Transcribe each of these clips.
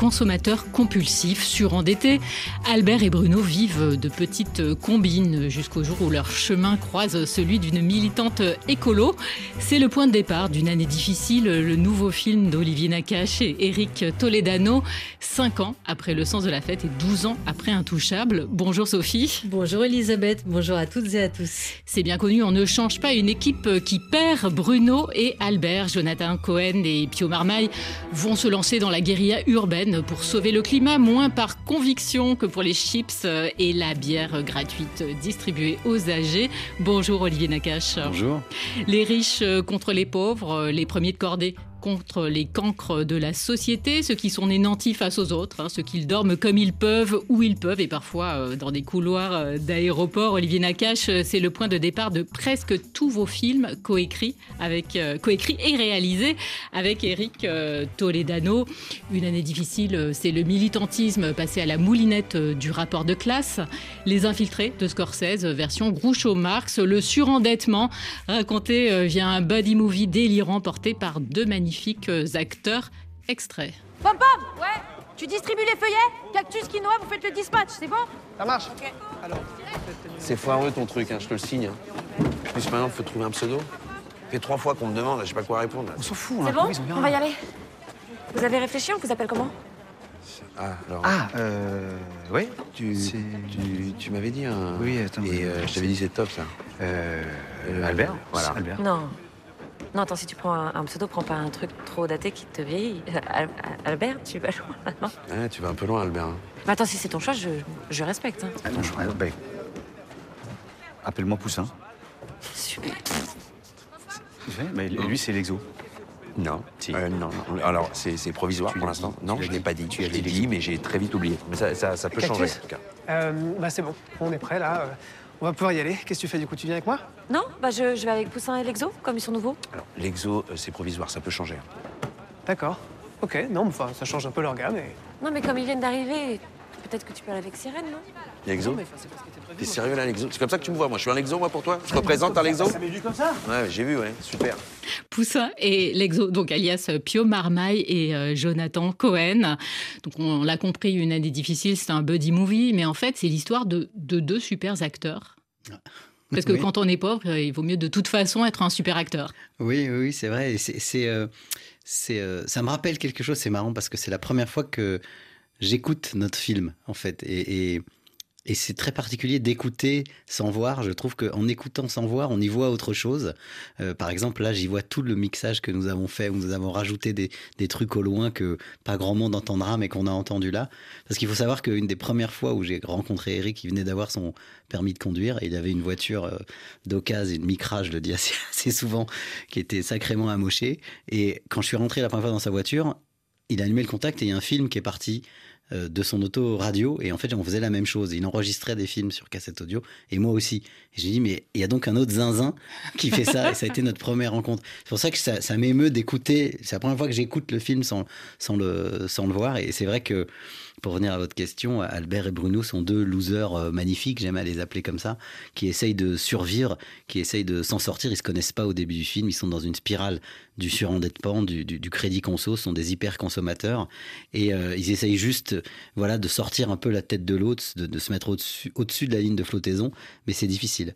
Consommateurs compulsifs, surendettés, Albert et Bruno vivent de petites combines jusqu'au jour où leur chemin croise celui d'une militante écolo. C'est le point de départ d'une année difficile, le nouveau film d'Olivier Nakache et Eric Toledano, 5 ans après Le sens de la fête et 12 ans après Intouchable. Bonjour Sophie. Bonjour Elisabeth, bonjour à toutes et à tous. C'est bien connu, on ne change pas une équipe qui perd. Bruno et Albert, Jonathan Cohen et Pio Marmaille vont se lancer dans la guérilla urbaine pour sauver le climat, moins par conviction que pour les chips et la bière gratuite distribuée aux âgés. Bonjour Olivier Nakache. Bonjour. Les riches contre les pauvres, les premiers de cordée contre les cancres de la société, ceux qui sont nés nantis face aux autres, hein, ceux qui dorment comme ils peuvent, où ils peuvent, et parfois euh, dans des couloirs euh, d'aéroports. Olivier Nakache, euh, c'est le point de départ de presque tous vos films coécrits, avec, et réalisés avec Eric Toledano. Une année difficile, c'est le militantisme passé à la moulinette du rapport de classe, Les Infiltrés de Scorsese, version Groucho-Marx, le surendettement raconté via un buddy movie délirant porté par deux magnifiques euh, acteurs extraits. Pom Pom Ouais Tu distribues les feuillets Cactus, quinoa, vous faites le dispatch, c'est bon? Ça marche C'est foireux ton truc, hein, je te le signe. hein. Plus maintenant, faut trouver un pseudo. Ça fait trois fois qu'on me demande, je sais pas quoi répondre. là. On s'en fout, C'est hein, bon ont bien On va y aller. Vous avez réfléchi, on vous appelle comment? Ah, alors. Ah, euh. Oui tu, c'est- tu, tu m'avais dit un. Oui, attends, Et euh, je t'avais dit c'est top ça. Euh. Euh, Albert voilà. Albert. Non. Non, attends, si tu prends un, un pseudo, prends pas un truc trop daté qui te vieillit. Al- Al- Albert, tu vas loin là, non Ouais, tu vas un peu loin, Albert. hein. Mais attends, si c'est ton choix, je, je respecte. hein. Ah non, je- ah, ben, Appelle-moi Poussin. Super. Mais lui, c'est l'exo. Non. Si. Euh, non, non. Alors, c'est c'est provisoire Tu pour l'as l'instant. Non, je l'as l'ai pas dit. Tu je as l'ai dit dit, mais j'ai très vite oublié. Mais ça, ça, ça peut Cactus. changer, en tout cas. Euh, bah c'est bon, on est prêt là. On va pouvoir y aller. Qu'est-ce que tu fais du coup? Tu viens avec moi? Non Bah, je, je vais avec Poussin et l'Exo, comme ils sont nouveaux. Alors, l'exo, euh, c'est provisoire, ça peut changer. D'accord. Ok, non, mais enfin, ça change un peu leur gamme. Et... Non, mais comme ils viennent d'arriver, peut-être que tu peux aller avec Sirène, non? Que t'es sérieux là, l'exo C'est comme ça que tu me vois, moi. Je suis un exo, moi, pour toi Je représente un exo Ça m'est vu comme ça Ouais, j'ai vu, ouais. Super. Poussin et l'exo, donc alias Pio Marmaille et euh, Jonathan Cohen. Donc on l'a compris, une année difficile, c'est un buddy movie, mais en fait c'est l'histoire de, de deux super acteurs. Parce que Oui. quand on est pauvre, euh, il vaut mieux de toute façon être un super acteur. Oui, oui, c'est vrai. C'est, euh, euh, ça me rappelle quelque chose. C'est marrant parce que c'est la première fois que j'écoute notre film, en fait. Et, et, et c'est très particulier d'écouter sans voir. Je trouve qu'en écoutant sans voir, on y voit autre chose. Euh, par exemple, là, j'y vois tout le mixage que nous avons fait, où nous avons rajouté des, trucs au loin que pas grand monde entendra, mais qu'on a entendu là. Parce qu'il faut savoir qu'une des premières fois où j'ai rencontré Eric, il venait d'avoir son permis de conduire et il avait une voiture euh, d'occasion, une Micra, je le dis assez, assez souvent, qui était sacrément amochée. Et quand je suis rentré la première fois dans sa voiture, il a allumé le contact et il y a un film qui est parti de son auto radio et en fait on faisait la même chose. Il enregistrait des films sur cassette audio et moi aussi. J'ai dit mais il y a donc un autre zinzin qui fait ça et ça a été notre première rencontre. C'est pour ça que ça, ça m'émeut d'écouter. C'est la première fois que j'écoute le film sans, sans, le, sans le voir. Et c'est vrai que pour revenir à votre question, Albert et Bruno sont deux losers euh, magnifiques, j'aime à les appeler comme ça, qui essayent de survivre, qui essayent de s'en sortir. Ils se connaissent pas au début du film, ils sont dans une spirale du surendettement, du, du, crédit conso, sont des hyper consommateurs et euh, ils essayent juste, voilà, de sortir un peu la tête de l'autre, de, se mettre au-dessus au-dessus de la ligne de flottaison, mais c'est difficile.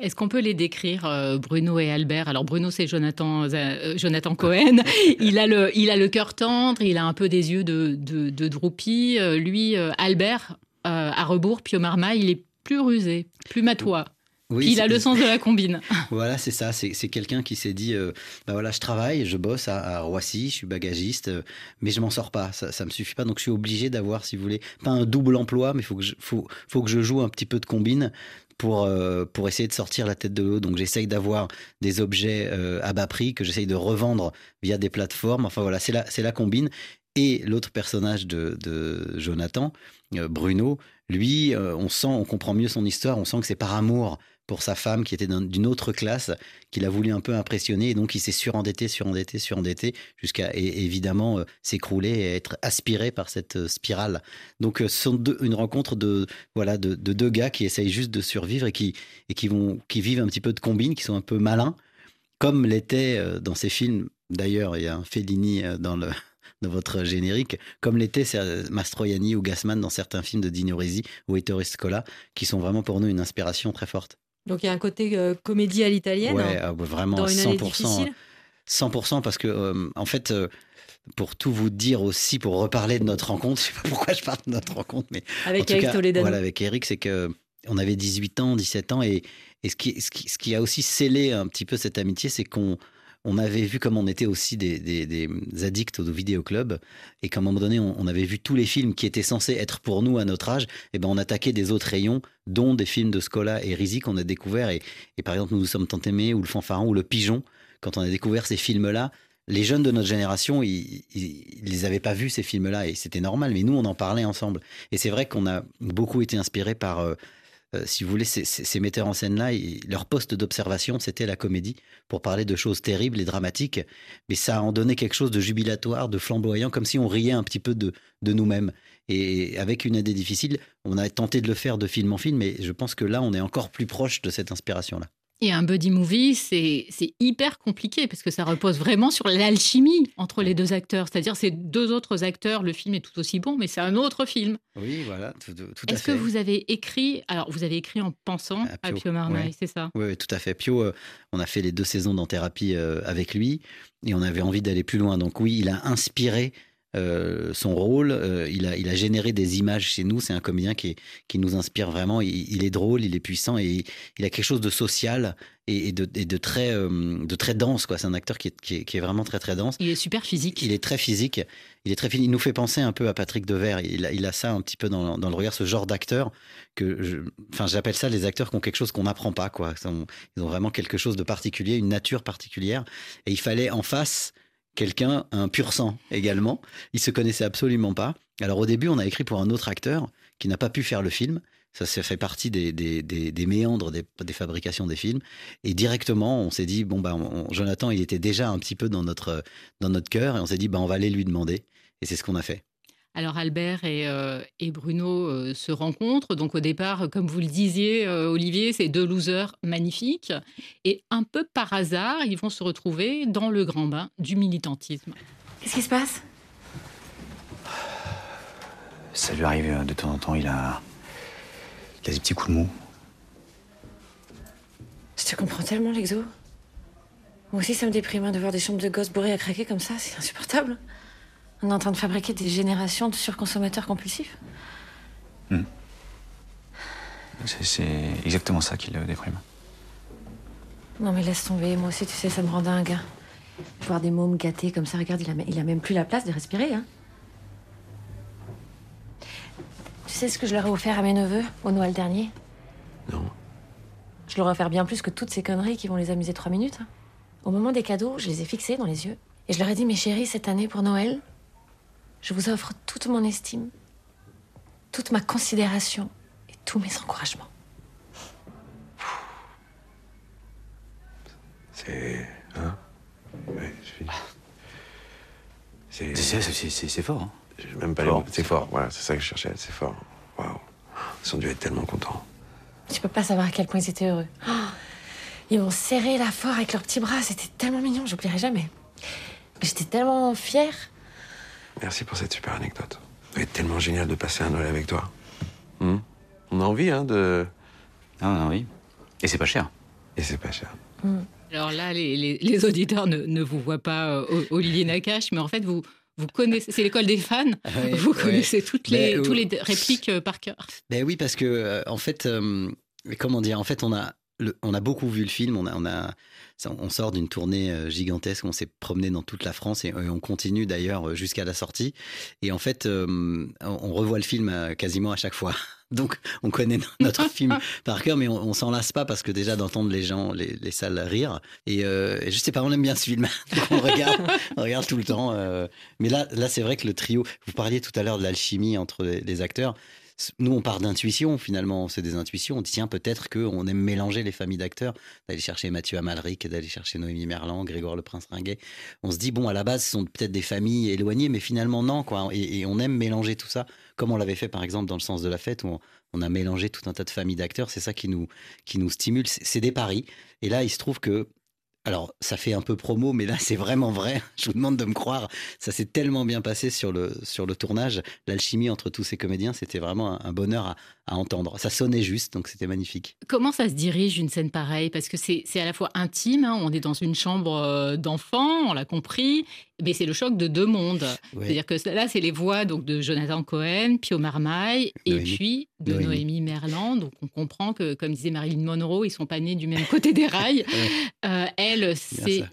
Est-ce qu'on peut les décrire, euh, Bruno et Albert? Alors Bruno, c'est Jonathan, euh, Jonathan Cohen. il a le, il a le cœur tendre, il a un peu des yeux de, de, de droupie. Euh, lui, euh, Albert, euh, à rebours, Pio Marmaille, il est plus rusé, plus matois. Oui, il a le sens de la combine. voilà, c'est ça. C'est quelqu'un qui s'est dit, euh, bah voilà, je travaille, je bosse à, Roissy, je suis bagagiste, euh, mais je m'en sors pas. Ça, ça me suffit pas. Donc je suis obligé d'avoir, si vous voulez, pas un double emploi, mais faut que je, faut, faut que je joue un petit peu de combine pour, euh, pour essayer de sortir la tête de l'eau. Donc j'essaye d'avoir des objets à bas prix que j'essaye de revendre via des plateformes. Enfin voilà, c'est la, la combine. Et l'autre personnage de, de Jonathan, Bruno, lui, on sent, on comprend mieux son histoire, on sent que c'est par amour pour sa femme qui était d'une autre classe, qu'il a voulu un peu impressionner. Et donc, il s'est surendetté, surendetté, surendetté, jusqu'à évidemment euh, s'écrouler et être aspiré par cette euh, spirale. Donc, euh, sont une rencontre de, voilà, de, deux gars qui essayent juste de survivre et qui, et qui, vont, qui vivent un petit peu de combine, qui sont un peu malins, comme l'était dans ces films. D'ailleurs, il y a un Fellini dans le, dans votre générique, comme l'était Mastroianni ou Gassman dans certains films de Dino Risi ou Ettore Scola, qui sont vraiment pour nous une inspiration très forte. Donc il y a un côté euh, comédie à l'italienne. Ouais, ah, vraiment dans une 100%. 100% parce que euh, en fait. Euh, pour tout vous dire aussi, pour reparler de notre rencontre, je sais pas pourquoi je parle de notre rencontre, mais avec Eric Toledano. Voilà, avec Eric, c'est que on avait 18 ans, 17 ans, et, et ce, qui, ce, qui, ce, qui, a aussi scellé un petit peu cette amitié, c'est qu'on on avait vu comme on était aussi des, addicts au vidéoclub et qu'à un moment donné, on, avait vu tous les films qui étaient censés être pour nous à notre âge, et ben on attaquait des autres rayons, dont des films de Scola et Rizzi qu'on a découverts. Et, par exemple, Nous nous sommes tant aimés, ou Le Fanfaron, ou Le Pigeon, quand on a découvert ces films-là, les jeunes de notre génération, ils, ne les avaient pas vus ces films-là et c'était normal. Mais nous, on en parlait ensemble. Et c'est vrai qu'on a beaucoup été inspirés par euh, euh, si vous voulez, ces, metteurs en scène-là, leur poste d'observation, c'était la comédie, pour parler de choses terribles et dramatiques. Mais ça en donnait quelque chose de jubilatoire, de flamboyant, comme si on riait un petit peu de, de nous-mêmes. Et avec une idée difficile, on a tenté de le faire de film en film, mais je pense que là, on est encore plus proche de cette inspiration-là. Et un buddy movie, c'est hyper compliqué parce que ça repose vraiment sur l'alchimie entre les deux acteurs. C'est-à-dire, c'est deux autres acteurs, le film est tout aussi bon, mais c'est un autre film. Oui, voilà, tout, tout à fait. Est-ce que vous avez écrit, alors vous avez écrit en pensant à Pio, Marmaille, c'est ça? Oui, tout à fait. Pio, euh, on a fait les deux saisons d'en thérapie euh, avec lui et on avait envie d'aller plus loin. Donc oui, il a inspiré euh, son rôle. Euh, il, a, il a généré des images chez nous. C'est un comédien qui, qui nous inspire vraiment. Il, est drôle, il est puissant et il a quelque chose de social et, de, de, très, euh, de très dense. Quoi. C'est un acteur qui est, qui, est, vraiment très très dense. Il est super physique. Il est très physique. Il est très Il nous fait penser un peu à Patrick Devers. Il a, il a ça un petit peu dans, dans le regard, ce genre d'acteur que, enfin, j'appelle ça les acteurs qui ont quelque chose qu'on n'apprend pas. Quoi. Ils ont vraiment quelque chose de particulier, une nature particulière. Et il fallait en face quelqu'un, un pur sang également. Il se connaissait absolument pas. Alors au début, on a écrit pour un autre acteur qui n'a pas pu faire le film. Ça, ça fait partie des, des, méandres des, fabrications des films. Et directement, on s'est dit, bon, bah, Jonathan, il était déjà un petit peu dans notre, dans notre cœur. Et on s'est dit, bah, on va aller lui demander. Et c'est ce qu'on a fait. Alors Albert et, euh, Bruno euh, se rencontrent. Donc au départ, comme vous le disiez, euh, Olivier, c'est deux losers magnifiques. Et un peu par hasard, ils vont se retrouver dans le grand bain du militantisme. Qu'est-ce qui se passe? Ça lui arrive de temps en temps, il a, il a des petits coups de mou. Je te comprends tellement, l'exo. Moi aussi, ça me déprime hein, de voir des chambres de gosses bourrées à craquer comme ça. C'est insupportable. On est en train de fabriquer des générations de surconsommateurs compulsifs. Hmm. C'est exactement ça qui le déprime. Non mais laisse tomber, moi aussi tu sais, ça me rend dingue. Voir des mômes gâtés comme ça, regarde, il a, il a même plus la place de respirer. Hein. Tu sais ce que je leur ai offert à mes neveux au Noël dernier? Non. Je leur ai offert bien plus que toutes ces conneries qui vont les amuser trois minutes. Hein. Au moment des cadeaux, je les ai fixés dans les yeux. Et je leur ai dit, mes chéris, cette année pour Noël, je vous offre toute mon estime, toute ma considération et tous mes encouragements. C'est. Hein? Ouais, C'est. C'est fort. Hein. Même pas C'est fort, voilà, c'est ça que je cherchais, c'est fort. Waouh. Ils ont dû être tellement contents. Tu peux pas savoir à quel point ils étaient heureux. Oh, ils m'ont serré la fort avec leurs petits bras, c'était tellement mignon, j'oublierai jamais. J'étais tellement fière. Merci pour cette super anecdote. C'est tellement génial de passer un Noël avec toi. Hmm on a envie, hein, de. Ah, on a envie. Et c'est pas cher. Et c'est pas cher. Hmm. Alors là, les, auditeurs ne, vous voient pas, euh, Olivier Nakache, mais en fait, vous, vous connaissez, c'est l'école des fans. vous connaissez toutes les, ben, tous les répliques euh, par cœur. Ben oui, parce que euh, en fait, comment dire, en fait, on a on a beaucoup vu le film. On a, on a, on sort d'une tournée euh, gigantesque. On s'est promené dans toute la France et, on continue d'ailleurs jusqu'à la sortie. Et en fait, euh, on revoit le film euh, quasiment à chaque fois. Donc, on connaît notre film par cœur, mais on, s'en lasse pas parce que déjà d'entendre les gens, les, salles rire. Et, je sais pas, on aime bien ce film. Donc on regarde, on regarde tout le temps. mais là, là, c'est vrai que le trio. Vous parliez tout à l'heure de l'alchimie entre les acteurs nous, on part d'intuition, finalement. C'est des intuitions. On dit, tiens, peut-être qu'on aime mélanger les familles d'acteurs, d'aller chercher Mathieu Amalric, d'aller chercher Noémie Merlan, Grégoire Le Prince Ringuet. On se dit, bon, à la base, ce sont peut-être des familles éloignées, mais finalement, non, quoi. Et, on aime mélanger tout ça, comme on l'avait fait, par exemple, dans Le sens de la fête, où on, a mélangé tout un tas de familles d'acteurs. C'est ça qui nous, qui nous stimule. C'est des paris. Et là, il se trouve que alors, ça fait un peu promo, mais là, c'est vraiment vrai. Je vous demande de me croire. Ça s'est tellement bien passé sur le, sur le tournage. L'alchimie entre tous ces comédiens, c'était vraiment un, bonheur à, à, entendre. Ça sonnait juste, donc c'était magnifique. Comment ça se dirige une scène pareille? Parce que c'est à la fois intime, hein. on est dans une chambre euh, d'enfants, on l'a compris, mais c'est le choc de deux mondes. C'est-à-dire que là, c'est les voix donc, de Jonathan Cohen, Pio Marmaille, et puis de Noémie. Merland. Donc on comprend que, comme disait Marilyn Monroe, ils sont pas nés du même côté des rails. euh, elle, c'est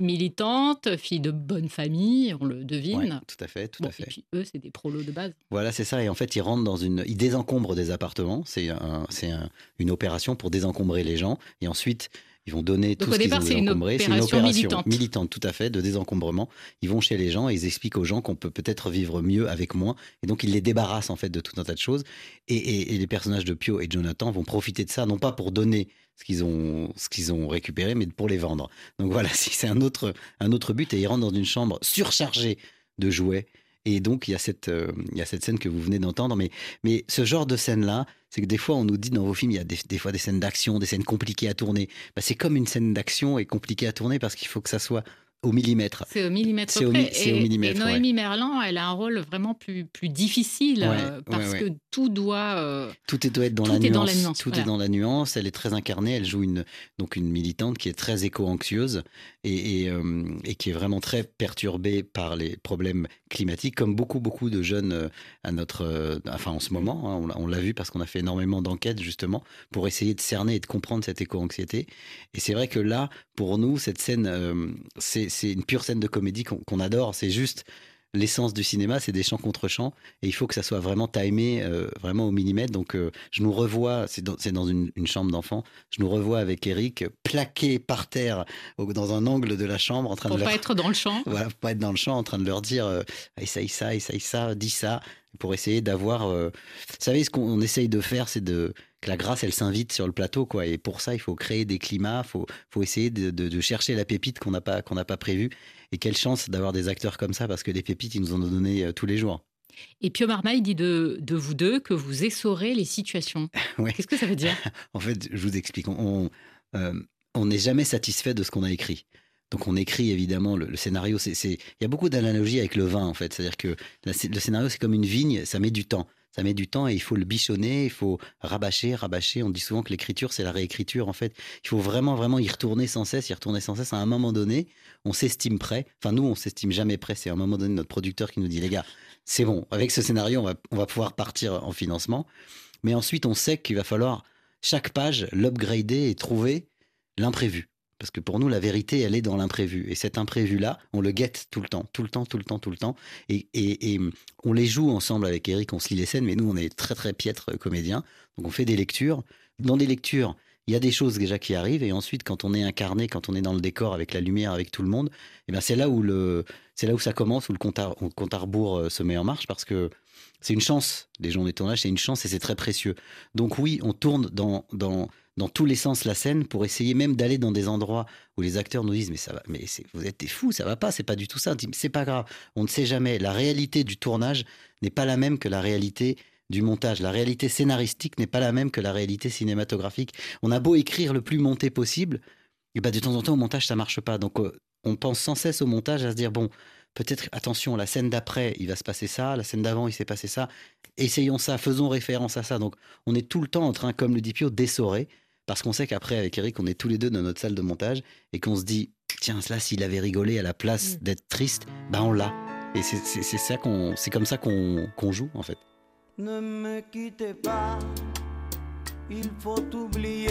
militante, fille de bonne famille, on le devine. tout à fait, tout à fait. Et puis eux, c'est des prolos de base. Voilà, c'est ça. Et en fait, ils rentrent dans une, ils désencombrent des appartements. C'est un, c'est une opération pour désencombrer les gens. Et ensuite, ils vont donner tout ce qu'ils ont désencombré. C'est une opération militante. militante. tout à fait, de désencombrement. Ils vont chez les gens et ils expliquent aux gens qu'on peut peut-être vivre mieux avec moins. Et donc, ils les débarrassent en fait de tout un tas de choses. Et, les personnages de Pio et Jonathan vont profiter de ça, non pas pour donner ce qu'ils ont, ce qu'ils ont récupéré, mais pour les vendre. Donc voilà, c'est un autre, un autre but. Et ils rentrent dans une chambre surchargée de jouets et donc, il y a cette, euh, il y a cette scène que vous venez d'entendre. Mais, mais ce genre de scène-là, c'est que des fois, on nous dit dans vos films, il y a des, fois des scènes d'action, des scènes compliquées à tourner. Bah, c'est comme une scène d'action et compliquée à tourner parce qu'il faut que ça soit au millimètre. C'est au millimètre c'est Au, et, millimètre, et Noémie Merlan, elle a un rôle vraiment plus, plus difficile euh, parce que tout doit. Euh, tout doit être dans, la, nuance, Tout est dans la nuance. Elle est très incarnée. Elle joue une, donc une militante qui est très éco-anxieuse euh, et, qui est vraiment très perturbée par les problèmes climatiques, comme beaucoup, beaucoup de jeunes à notre. enfin, en ce moment, hein, on l'a vu parce qu'on a fait énormément d'enquêtes justement pour essayer de cerner et de comprendre cette éco-anxiété. Et c'est vrai que là, pour nous, cette scène, c'est une pure scène de comédie qu'on adore. C'est juste l'essence du cinéma, c'est des chants contre chants, et il faut que ça soit vraiment timé, euh, vraiment au millimètre. Donc, euh, je nous revois, c'est dans, une, chambre d'enfant, je nous revois avec Eric plaqué par terre dans un angle de la chambre, en train pour de pas être dans le champ. Voilà, pour pas être dans le champ, en train de leur dire, euh, essaye ça, essaye ça, dis ça, pour essayer d'avoir. Vous savez, ce qu'on essaye de faire, c'est de que la grâce, elle s'invite sur le plateau, quoi. Et pour ça, il faut créer des climats, faut, faut essayer de, chercher la pépite qu'on n'a pas, qu'on n'a pas prévue. Et quelle chance d'avoir des acteurs comme ça, parce que les pépites, ils nous en ont donné euh, tous les jours. Et Pio Marmaille dit de, de, vous deux que vous essorez les situations. Qu'est-ce que ça veut dire? En fait, je vous explique. On euh, on n'est jamais satisfait de ce qu'on a écrit. Donc on écrit évidemment le, scénario. C'est, il y a beaucoup d'analogies avec le vin en fait. C'est-à-dire que le scénario c'est comme une vigne, ça met du temps ça met du temps et il faut le bichonner, il faut rabâcher, rabâcher. On dit souvent que l'écriture, c'est la réécriture. En fait, il faut vraiment, vraiment y retourner sans cesse, y retourner sans cesse. À un moment donné, on s'estime prêt. Enfin, nous, on s'estime jamais prêt. C'est à un moment donné notre producteur qui nous dit, les gars, c'est bon, avec ce scénario, on va, on va pouvoir partir en financement. Mais ensuite, on sait qu'il va falloir chaque page l'upgrader et trouver l'imprévu. Parce que pour nous, la vérité, elle est dans l'imprévu. Et cet imprévu-là, on le guette tout le temps, tout le temps, tout le temps, tout le temps. Et, on les joue ensemble avec Eric, on se lit les scènes, mais nous, on est très, très piètres comédiens. Donc on fait des lectures. Dans des lectures, il y a des choses déjà qui arrivent. Et ensuite, quand on est incarné, quand on est dans le décor avec la lumière, avec tout le monde, eh bien c'est là où là où ça commence, où le compte compte à rebours euh, se met en marche, parce que c'est une chance. Les journées de tournage, c'est une chance et c'est très précieux. Donc oui, on tourne dans, dans, dans tous les sens la scène pour essayer même d'aller dans des endroits où les acteurs nous disent mais ça va mais vous êtes des fous ça va pas c'est pas du tout ça c'est pas grave on ne sait jamais la réalité du tournage n'est pas la même que la réalité du montage la réalité scénaristique n'est pas la même que la réalité cinématographique on a beau écrire le plus monté possible et ben de temps en temps au montage ça marche pas donc euh, on pense sans cesse au montage à se dire bon peut-être attention la scène d'après il va se passer ça la scène d'avant il s'est passé ça essayons ça faisons référence à ça donc on est tout le temps en train comme le dit Pio d'essorer parce qu'on sait qu'après, avec Eric, on est tous les deux dans notre salle de montage et qu'on se dit, tiens, cela, s'il avait rigolé à la place mm. d'être triste, ben on l'a. Et c'est ça qu'on, c'est comme ça qu'on joue en fait. Ne me quittez pas, il faut oublier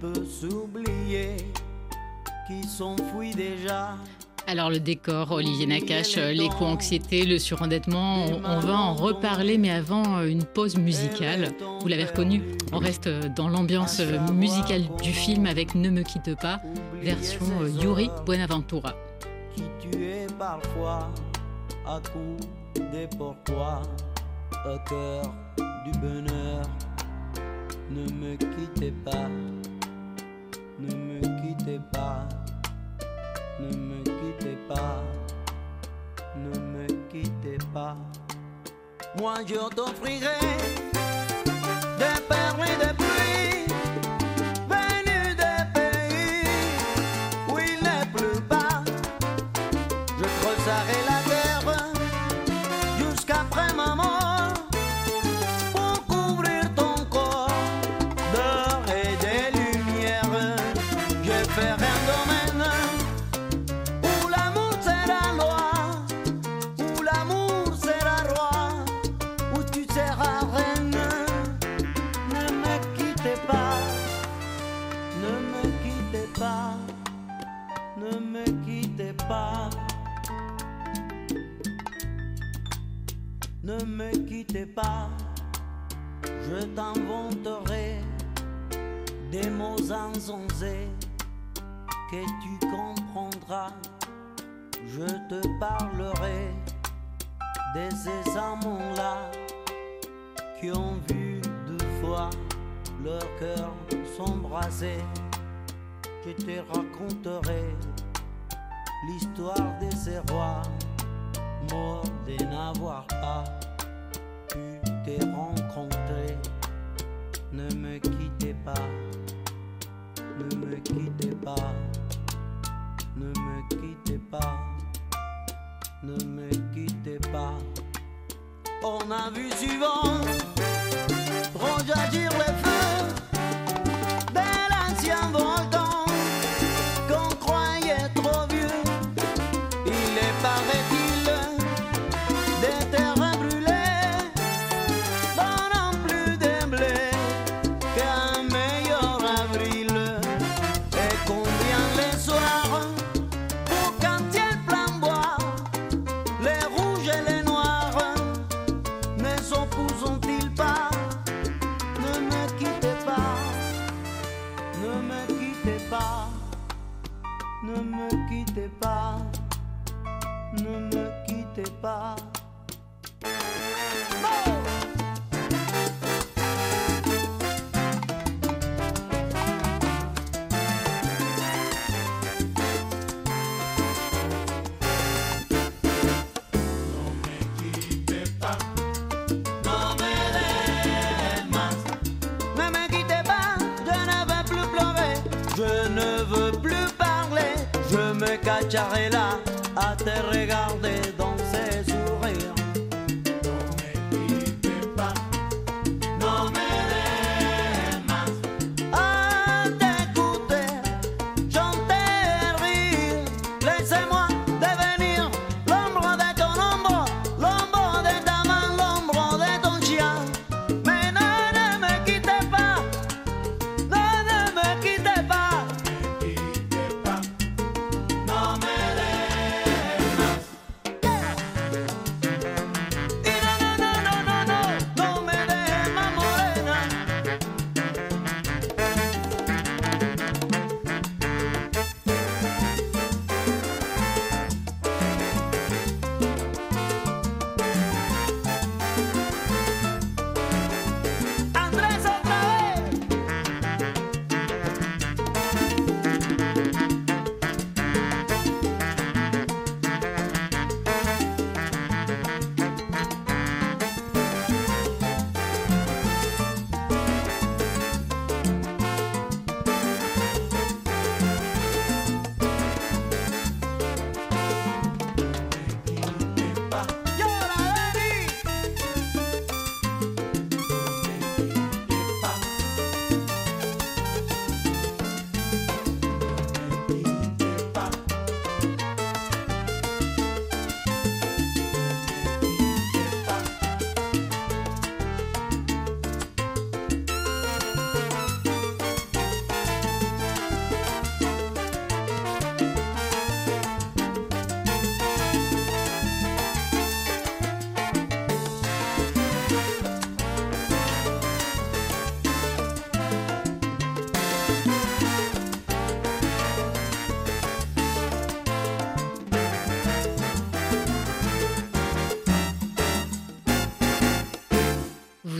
peut s'oublier, qui s'enfuit déjà. Alors le décor, Olivier Nakache, l'éco-anxiété, le surendettement, on, on, va en reparler, mais avant une pause musicale. Vous l'avez reconnu, on reste dans l'ambiance musicale du film avec Ne me quitte pas, version Yuri Buenaventura. Qui tu es parfois à coup des pourquoi, au cœur du bonheur. Ne me quittez pas, ne me quittez pas. Ne me quittez pas, ne me quittez pas. Moi je t'offrirai des perles et des Ne me quittez pas, je t'inventerai des mots insensés que tu comprendras. Je te parlerai de ces amants-là qui ont vu deux fois leur cœur s'embraser. Je te raconterai l'histoire de ces rois morts de n'avoir ne me quittez pas, ne me quittez pas. On a vu souvent rejaillir les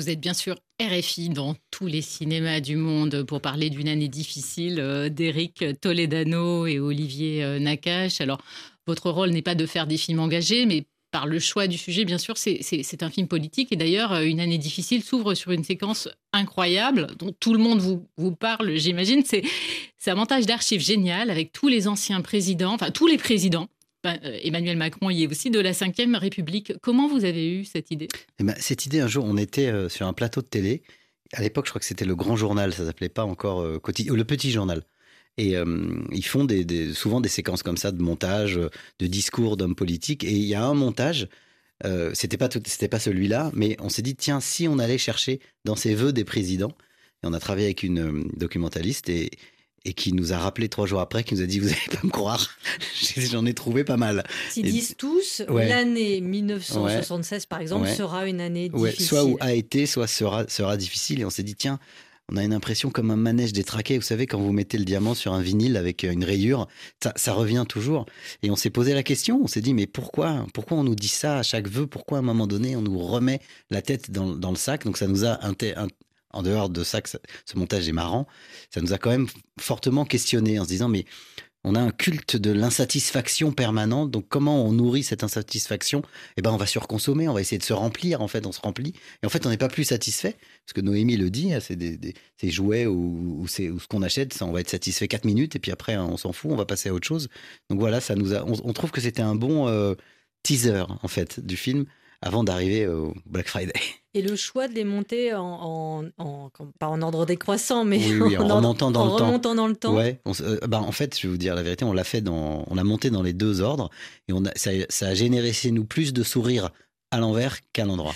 Vous êtes bien sûr RFI dans tous les cinémas du monde pour parler d'une année difficile euh, d'Éric Toledano et Olivier euh, Nakache. Alors, votre rôle n'est pas de faire des films engagés, mais par le choix du sujet, bien sûr, c'est un film politique. Et d'ailleurs, euh, Une année difficile s'ouvre sur une séquence incroyable dont tout le monde vous, vous parle, j'imagine. C'est un montage d'archives génial avec tous les anciens présidents, enfin tous les présidents Emmanuel Macron y est aussi, de la Ve République. Comment vous avez eu cette idée? Eh ben, Cette idée, un jour, on était euh, sur un plateau de télé. À l'époque, je crois que c'était le Grand Journal, ça s'appelait pas encore euh, le Petit Journal. Et ils font souvent des séquences comme ça de montage, de discours d'hommes politiques. Et il y a un montage, c'était pas c'était pas celui-là, mais on s'est dit tiens, si on allait chercher dans ces vœux des présidents, et on a travaillé avec une documentaliste et, et qui nous a rappelé trois jours après, qui nous a dit Vous n'allez pas me croire, j'en ai trouvé pas mal. Ils disent tous l'année 1976, par exemple, sera une année difficile. Soit où a été, soit sera, sera difficile. Et on s'est dit Tiens, on a une impression comme un manège détraqué. Vous savez, quand vous mettez le diamant sur un vinyle avec une rayure, ça, ça revient toujours. Et on s'est posé la question. On s'est dit, mais pourquoi, pourquoi on nous dit ça à chaque vœu? Pourquoi à un moment donné, on nous remet la tête dans, dans le sac? Donc ça nous a en dehors de ça, que ce montage est marrant, ça nous a quand même fortement questionné en se disant, mais on a un culte de l'insatisfaction permanente. Donc, comment on nourrit cette insatisfaction? Eh ben, on va surconsommer, on va essayer de se remplir. En fait, on se remplit. Et en fait, on n'est pas plus satisfait. Parce que Noémie le dit, hein, c'est des, jouets ou, c'est ce qu'on achète, ça, on va être satisfait 4 minutes et puis après, on s'en fout, on va passer à autre chose. Donc voilà, ça nous on, trouve que c'était un bon euh, teaser, en fait, du film avant d'arriver au Black Friday. Et le choix de les monter en, pas en ordre décroissant, mais en, remontant, dans, le remontant dans le temps. Ouais, euh, bah, en fait, je vais vous dire la vérité, on l'a fait dans, on l'a monté dans les deux ordres et on a, ça, a généré chez nous plus de sourires à l'envers qu'à l'endroit.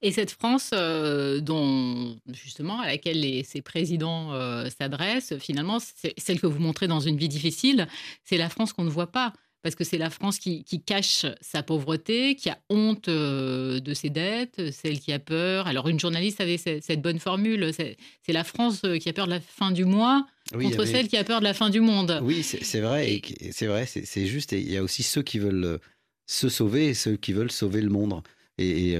Et cette France, euh, dont justement à laquelle ces présidents euh, s'adressent, finalement, c'est celle que vous montrez dans une vie difficile, c'est la France qu'on ne voit pas parce que c'est la France qui, cache sa pauvreté, qui a honte euh, de ses dettes, celle qui a peur. Alors une journaliste avait cette, bonne formule, c'est la France euh, qui a peur de la fin du mois. contre celle qui a peur de la fin du monde. Oui, c'est vrai, c'est vrai, c'est juste. Et il y a aussi ceux qui veulent euh, se sauver et ceux qui veulent sauver le monde. Et,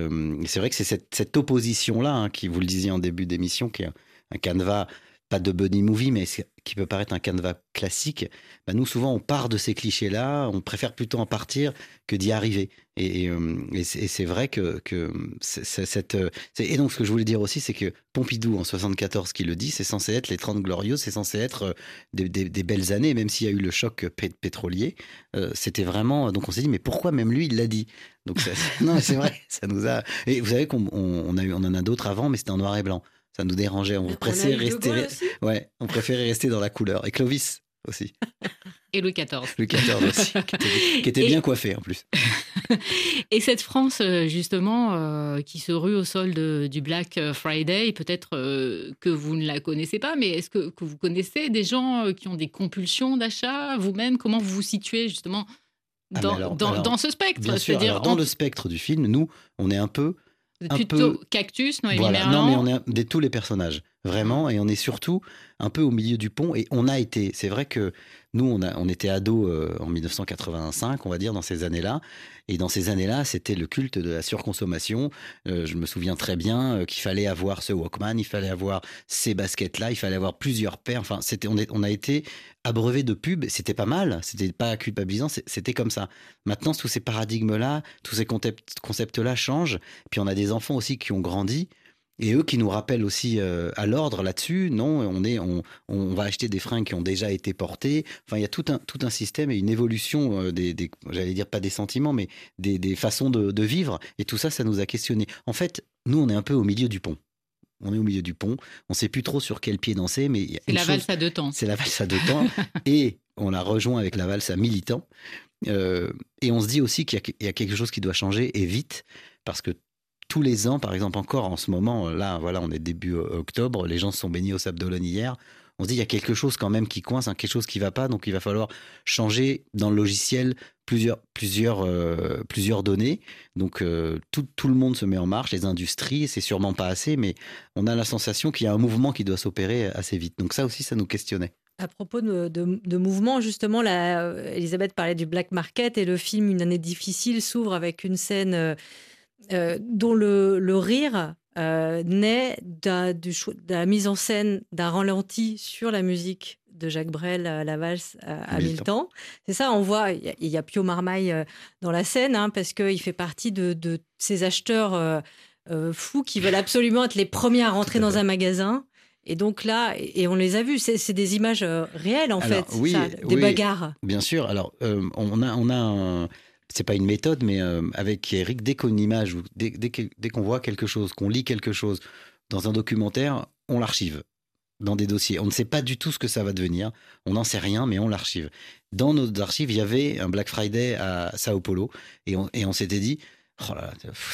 c'est vrai que c'est cette, opposition-là, hein, qui, vous le disiez en début d'émission, qui est un canevas pas de buddy movie, mais qui peut paraître un canevas classique, bah nous souvent on part de ces clichés-là, on préfère plutôt en partir que d'y arriver. Et, euh, c'est vrai que, cette... Et donc ce que je voulais dire aussi, c'est que Pompidou en 74 qui le dit, c'est censé être les 30 glorieuses, c'est censé être euh, des, belles années, même s'il y a eu le choc pétrolier. Euh, c'était vraiment... Donc on s'est dit, mais pourquoi même lui, il l'a dit? Donc non, c'est vrai, ça nous a. Et vous savez qu'on on a eu, en a d'autres avant, mais c'était en noir et blanc ça nous dérangeait. On, préférait rester, ouais, on préférait rester dans la couleur. Et Clovis aussi. Et Louis XIV. Louis XIV aussi, qui était, bien coiffé en plus. Et cette France, euh, justement, euh, qui se rue au sol du Black Friday, peut-être euh, que vous ne la connaissez pas, mais est-ce que, que, vous connaissez des gens qui ont des compulsions d'achat vous-même? Comment vous vous situez justement ah, dans, dans, ce spectre? Bien sûr, dire, dans le spectre du film, nous, on est un peu plutôt cactus, Noémie voilà. Non, mais on est des, tous les personnages, vraiment, et on est surtout un peu au milieu du pont. Et on a été, c'est vrai que nous, on, était ados euh, en 1985, on va dire, dans ces années-là. Et dans ces années-là, c'était le culte de la surconsommation. Euh, je me souviens très bien euh, qu'il fallait avoir ce Walkman, il fallait avoir ces baskets-là, il fallait avoir plusieurs paires. Enfin, c'était, on, on a été abreuvé de pubs. C'était pas mal, c'était pas culpabilisant, c'était comme ça. Maintenant, tous ces paradigmes-là, tous ces concepts-là changent. Puis on a des enfants aussi qui ont grandi et eux qui nous rappellent aussi euh, à l'ordre là-dessus, non, on, est, on, on, va acheter des fringues qui ont déjà été portées. Enfin, il y a tout un, tout un système et une évolution euh, des, des j'allais dire pas des sentiments, mais des, des façons de, de, vivre. Et tout ça, ça nous a questionné. En fait, nous, on est un peu au milieu du pont. On est au milieu du pont. On sait plus trop sur quel pied danser, mais c'est la valse à deux temps. C'est la valse à deux temps. et on la rejoint avec la valse à militant. Euh, et on se dit aussi qu'il y, y, a quelque chose qui doit changer et vite, parce que tous les ans, par exemple encore en ce moment, là, voilà, on est début euh, octobre, les gens se sont baignés au Sable d'Olonne hier. On se dit il y a quelque chose quand même qui coince, hein, quelque chose qui va pas, donc il va falloir changer dans le logiciel plusieurs plusieurs euh, plusieurs données. Donc euh, tout, tout, le monde se met en marche, les industries, c'est sûrement pas assez, mais on a la sensation qu'il y a un mouvement qui doit s'opérer assez vite. Donc ça aussi, ça nous questionnait. À propos de, mouvement, justement, la, Elisabeth parlait du black market et le film Une année difficile s'ouvre avec une scène euh, dont le, rire naît de la mise en scène d'un ralenti sur la musique de Jacques Brel à la valse à, Milton. C'est ça, on voit, il y, a Pio Marmaille dans la scène, hein, parce qu'il fait partie de, ces acheteurs fous qui veulent absolument être les premiers à rentrer dans un magasin. Et donc là, et on les a vus, c'est des images réelles en fait, oui, des bagarres. Bien sûr. Alors, on a, on a un, c'est pas une méthode, mais euh, avec Eric, dès qu'on image ou dès, qu'on voit quelque chose, qu'on lit quelque chose dans un documentaire, on l'archive dans des dossiers. On ne sait pas du tout ce que ça va devenir. On n'en sait rien, mais on l'archive. Dans nos archives, il y avait un Black Friday à Sao Paulo, et on, s'était dit. Oh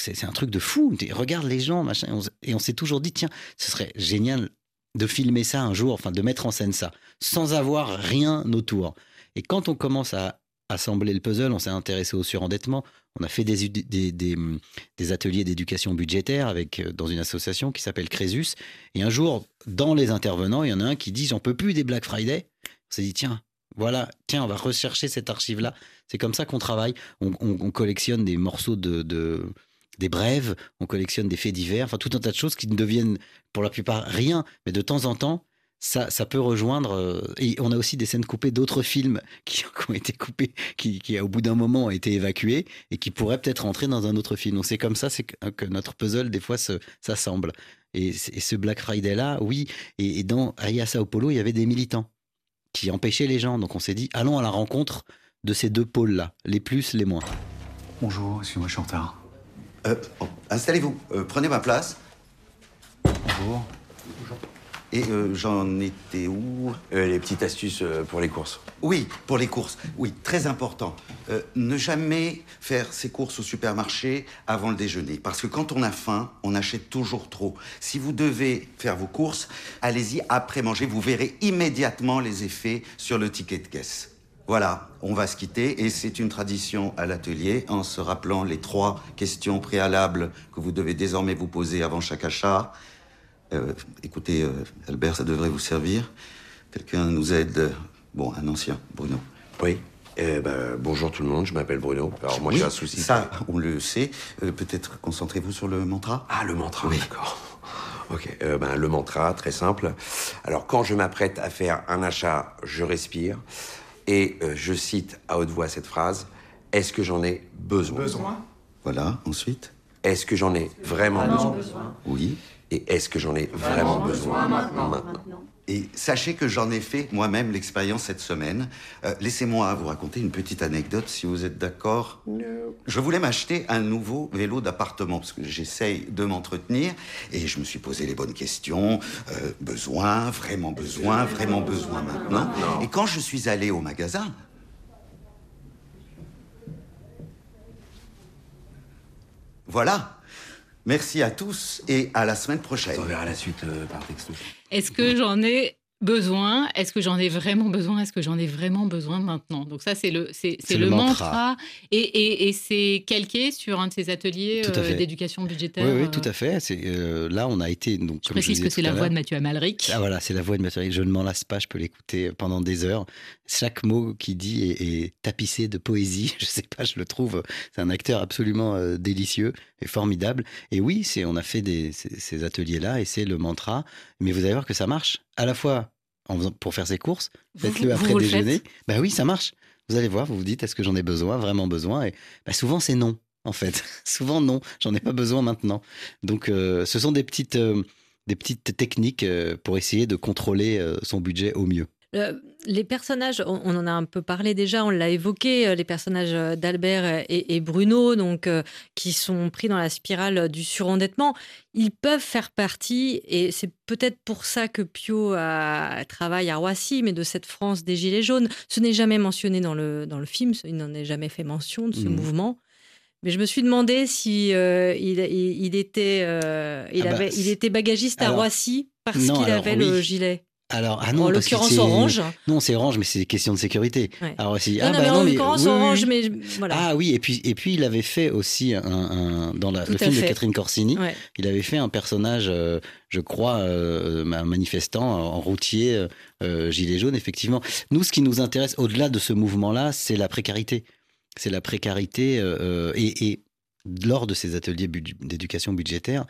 c'est un truc de fou. Regarde les gens, machin. Et on s'est toujours dit, tiens, ce serait génial de filmer ça un jour, enfin de mettre en scène ça, sans avoir rien autour. Et quand on commence à assembler le puzzle, on s'est intéressé au surendettement, on a fait des, des, ateliers d'éducation budgétaire avec, euh, dans une association qui s'appelle Crésus. Et un jour, dans les intervenants, il y en a un qui dit J'en peux plus des Black Friday. On s'est dit Tiens, voilà, tiens, on va rechercher cette archive-là. C'est comme ça qu'on travaille. On, collectionne des morceaux de, des brèves, on collectionne des faits divers, enfin tout un tas de choses qui ne deviennent pour la plupart rien, mais de temps en temps, ça, ça peut rejoindre. Euh, et on a aussi des scènes coupées d'autres films qui, ont été coupés, qui, qui au bout d'un moment ont été évacués et qui pourraient peut-être rentrer dans un autre film. Donc c'est comme ça c'est que, notre puzzle des fois s'assemble. Et, et, ce Black Friday là, oui. Et, dans Aya Sao Paulo, il y avait des militants qui empêchaient les gens. Donc on s'est dit, allons à la rencontre de ces deux pôles là, les plus, les moins. Bonjour, excusez-moi, je suis en retard. Euh, installez-vous, euh, prenez ma place. Bonjour. Et euh, j'en étais où euh, Les petites astuces euh, pour les courses. Oui, pour les courses. Oui, très important. ne jamais faire ses courses au supermarché avant le déjeuner. Parce que quand on a faim, on achète toujours trop. Si vous devez faire vos courses, allez-y après manger. Vous verrez immédiatement les effets sur le ticket de caisse. Voilà, on va se quitter et c'est une tradition à l'atelier en se rappelant les trois questions préalables que vous devez désormais vous poser avant chaque achat. Euh, écoutez, euh, Albert, ça devrait vous servir. Quelqu'un nous aide. Bon, un ancien, Bruno. Oui. Eh ben, bonjour tout le monde, je m'appelle Bruno. Alors moi j'ai un souci. Ça, on le sait. Euh, peut-être concentrez-vous sur le mantra. Ah, le mantra, oui. d'accord. Ok, ben, le mantra, très simple. Alors quand je m'apprête à faire un achat, je respire et je cite à haute voix cette phrase. Est-ce que j'en ai besoin? Besoin. Voilà, ensuite. Est-ce que j'en ai vraiment, besoin, besoin Oui. Et est-ce que j'en ai vraiment, besoin, maintenant, Et sachez que j'en ai fait moi-même l'expérience cette semaine. Euh, laissez-moi vous raconter une petite anecdote, si vous êtes d'accord. Je voulais m'acheter un nouveau vélo d'appartement, parce que j'essaye de m'entretenir, et je me suis posé les bonnes questions. Euh, besoin, vraiment besoin, vraiment besoin maintenant. Et quand je suis allé au magasin, voilà, Merci à tous et à la semaine prochaine. On verra la suite euh, par texto. Est-ce que j'en ai besoin Est-ce que j'en ai vraiment besoin Est-ce que j'en ai vraiment besoin maintenant? Donc ça, c'est le, c'est, le, mantra. Et, et, c'est calqué sur un de ces ateliers euh, d'éducation budgétaire. Oui, oui, tout à fait. C'est, euh, là, on a été... Donc, je précise que c'est la voix de Mathieu Amalric. Ah voilà, c'est la voix de Mathieu Amalric. Je ne m'en lasse pas, je peux l'écouter pendant des heures. Chaque mot qu'il dit est, tapissé de poésie. Je sais pas, je le trouve... C'est un acteur absolument euh, délicieux et formidable. Et oui, c'est, on a fait des, ces ateliers-là et c'est le mantra. Mais vous allez voir que ça marche à la fois pour faire ses courses, faites-le après déjeuner. Bah oui, ça marche. Vous allez voir, vous vous dites est-ce que j'en ai besoin, vraiment besoin? Et bah souvent c'est non, en fait. souvent non, j'en ai pas besoin maintenant. Donc euh, ce sont des petites, euh, des petites techniques euh, pour essayer de contrôler son budget au mieux. Les personnages, on, en a un peu parlé déjà, on l'a évoqué, les personnages d'Albert et, Bruno, donc qui sont pris dans la spirale du surendettement, ils peuvent faire partie, et c'est peut-être pour ça que Pio a, travaille à Roissy, mais de cette France des Gilets jaunes. Ce n'est jamais mentionné dans le, dans le film, il n'en est jamais fait mention de ce mmh. mouvement. Mais je me suis demandé si il, il, était, il, ah bah, avait, il était bagagiste à Roissy parce qu'il avait le gilet. Alors, ah non, en l'occurrence orange. Non, c'est orange, mais c'est question de sécurité. Alors ah, bah en l'occurrence orange, mais voilà. Ah oui, et puis et puis il avait fait aussi un, dans la, le film de Catherine Corsini, il avait fait un personnage, euh, je crois, euh, un manifestant en routier euh, gilet jaune. Effectivement, nous, ce qui nous intéresse au-delà de ce mouvement-là, c'est la précarité. C'est la précarité et, et lors de ces ateliers d'éducation budgétaire,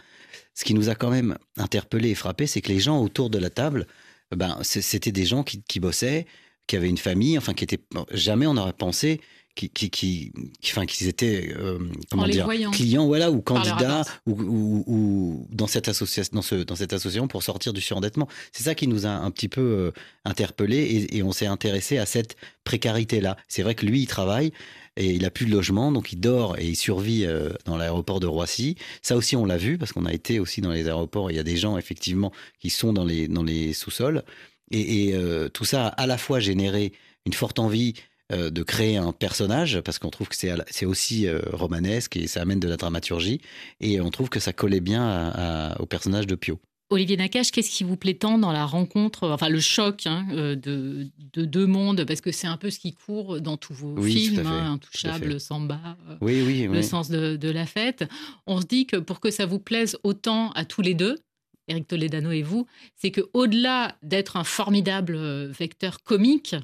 ce qui nous a quand même interpellé et frappé, c'est que les gens autour de la table, ben, c'était des gens qui, qui, bossaient, qui avaient une famille, enfin, qui étaient. Jamais on n'aurait pensé qui, qui, qui, enfin, qu'ils étaient euh, comment dire, clients voilà, ou candidats ou, ou, ou, dans, cette association, dans, ce, dans cette association pour sortir du surendettement. C'est ça qui nous a un petit peu euh, interpellés et, et on s'est intéressé à cette précarité-là. C'est vrai que lui, il travaille et il a plus de logement, donc il dort et il survit euh, dans l'aéroport de Roissy. Ça aussi, on l'a vu parce qu'on a été aussi dans les aéroports. Il y a des gens effectivement qui sont dans les, dans les sous-sols. Et, euh, tout ça a à la fois généré une forte envie euh, de créer un personnage, parce qu'on trouve que c'est aussi romanesque et ça amène de la dramaturgie, et on trouve que ça collait bien au personnage de Pio. Olivier Nakache, qu'est-ce qui vous plaît tant dans la rencontre, enfin le choc hein, euh, de, de, deux mondes, parce que c'est un peu ce qui court dans tous vos oui, films, hein, Intouchable, Samba, oui, oui, le sens de, de, la fête. On se dit que pour que ça vous plaise autant à tous les deux, Eric Toledano et vous, c'est que au-delà d'être un formidable vecteur comique,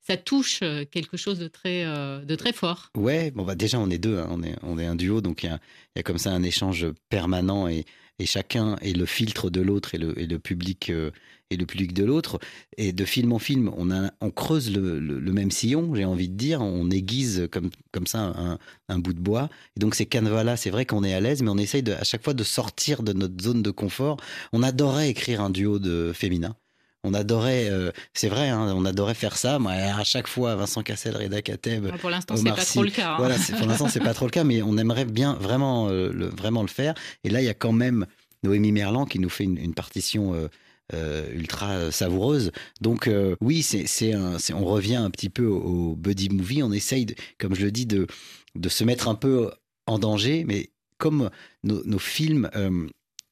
ça touche quelque chose de très, euh, de très fort. Ouais, bon bah déjà on est deux, hein, on, est, on est un duo, donc il y a, y a, comme ça un échange permanent et, et chacun est le filtre de l'autre et le, public euh, le public de l'autre. Et de film en film, on, creuse le, même sillon, j'ai envie de dire, on aiguise comme, ça un, un bout de bois. Et donc ces canevas-là, c'est vrai qu'on est à l'aise, mais on essaye de, à chaque fois de sortir de notre zone de confort. On adorait écrire un duo de féminin. On adorait, euh, c'est vrai, hein, on adorait faire ça. Moi, à chaque fois, Vincent Cassel, Reda Kateb. Ouais, pour l'instant, c'est pas trop le cas. Hein. Voilà, pour l'instant, c'est pas trop le cas, mais on aimerait bien vraiment, euh, le, vraiment le faire. Et là, il y a quand même Noémie Merlan qui nous fait une, une partition. Euh, euh, ultra savoureuse. Donc euh, oui, c'est on revient un petit peu au, au, buddy movie. On essaye, de, comme je le dis, de, de se mettre un peu en danger, mais comme nos, nos films euh,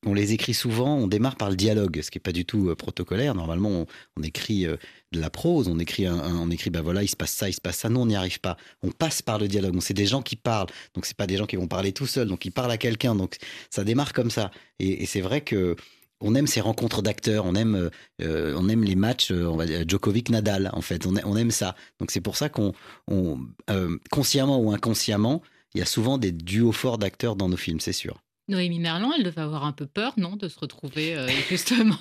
on les écrit souvent, on démarre par le dialogue, ce qui n'est pas du tout euh, protocolaire. Normalement, on, on écrit euh, de la prose, on écrit, un, on écrit, bah voilà, il se passe ça, il se passe ça. Nous, on n'y arrive pas. On passe par le dialogue. C'est des gens qui parlent, donc c'est pas des gens qui vont parler tout seuls, donc ils parlent à quelqu'un. Donc ça démarre comme ça. Et, c'est vrai que on aime ces rencontres d'acteurs, on aime, euh, on aime les matchs, on va dire Djokovic-Nadal, en fait, on, on, aime ça. Donc c'est pour ça qu'on, on, consciemment ou inconsciemment, il y a souvent des duos forts d'acteurs dans nos films, c'est sûr. Noémie Merlan, elle devait avoir un peu peur, non, de se retrouver euh, justement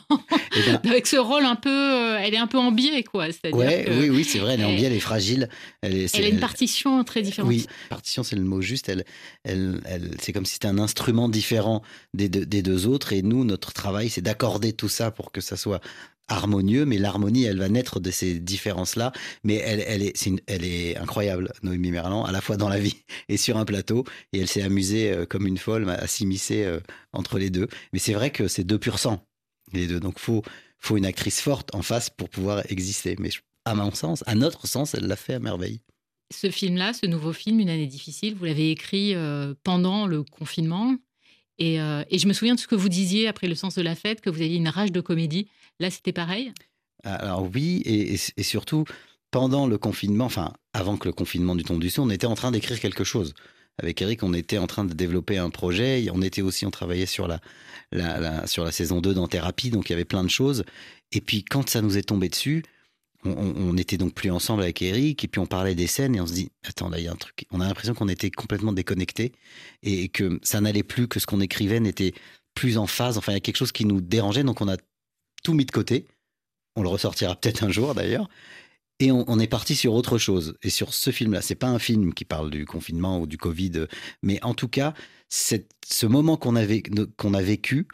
eh bien, avec ce rôle un peu, euh, elle est un peu en biais, quoi. Ouais, oui, oui, c'est vrai, elle est en biais, elle est fragile. Elle, est, elle a une partition très différente. Oui, partition, c'est le mot juste. Elle, elle, elle c'est comme si c'était un instrument différent des deux, des deux autres, et nous, notre travail, c'est d'accorder tout ça pour que ça soit harmonieux, mais l'harmonie, elle va naître de ces différences-là. Mais elle, elle, est, elle est incroyable, Noémie Merlan, à la fois dans la vie et sur un plateau. Et elle s'est amusée euh, comme une folle à s'immiscer euh, entre les deux. Mais c'est vrai que c'est deux pur sang, les deux. Donc, faut, faut une actrice forte en face pour pouvoir exister. Mais à mon sens, à notre sens, elle l'a fait à merveille. Ce film-là, ce nouveau film, Une année difficile, vous l'avez écrit euh, pendant le confinement? Et, euh, et, je me souviens de ce que vous disiez après le sens de la fête, que vous aviez une rage de comédie. Là, c'était pareil? Alors oui, et, surtout, pendant le confinement, enfin, avant que le confinement du Ton du Son, on était en train d'écrire quelque chose. Avec Eric, on était en train de développer un projet. On était aussi, on travaillait sur la sur la saison 2 dans Thérapie, donc il y avait plein de choses. Et puis, quand ça nous est tombé dessus, on, on, était donc plus ensemble avec Eric et puis on parlait des scènes et on se dit attends là il y a un truc on a l'impression qu'on était complètement déconnecté et que ça n'allait plus que ce qu'on écrivait n'était plus en phase enfin il y a quelque chose qui nous dérangeait donc on a tout mis de côté. On le ressortira peut-être un jour d'ailleurs. Et on, est parti sur autre chose. Et sur ce film là c'est pas un film qui parle du confinement ou du covid mais en tout cas ce moment qu'on a vécu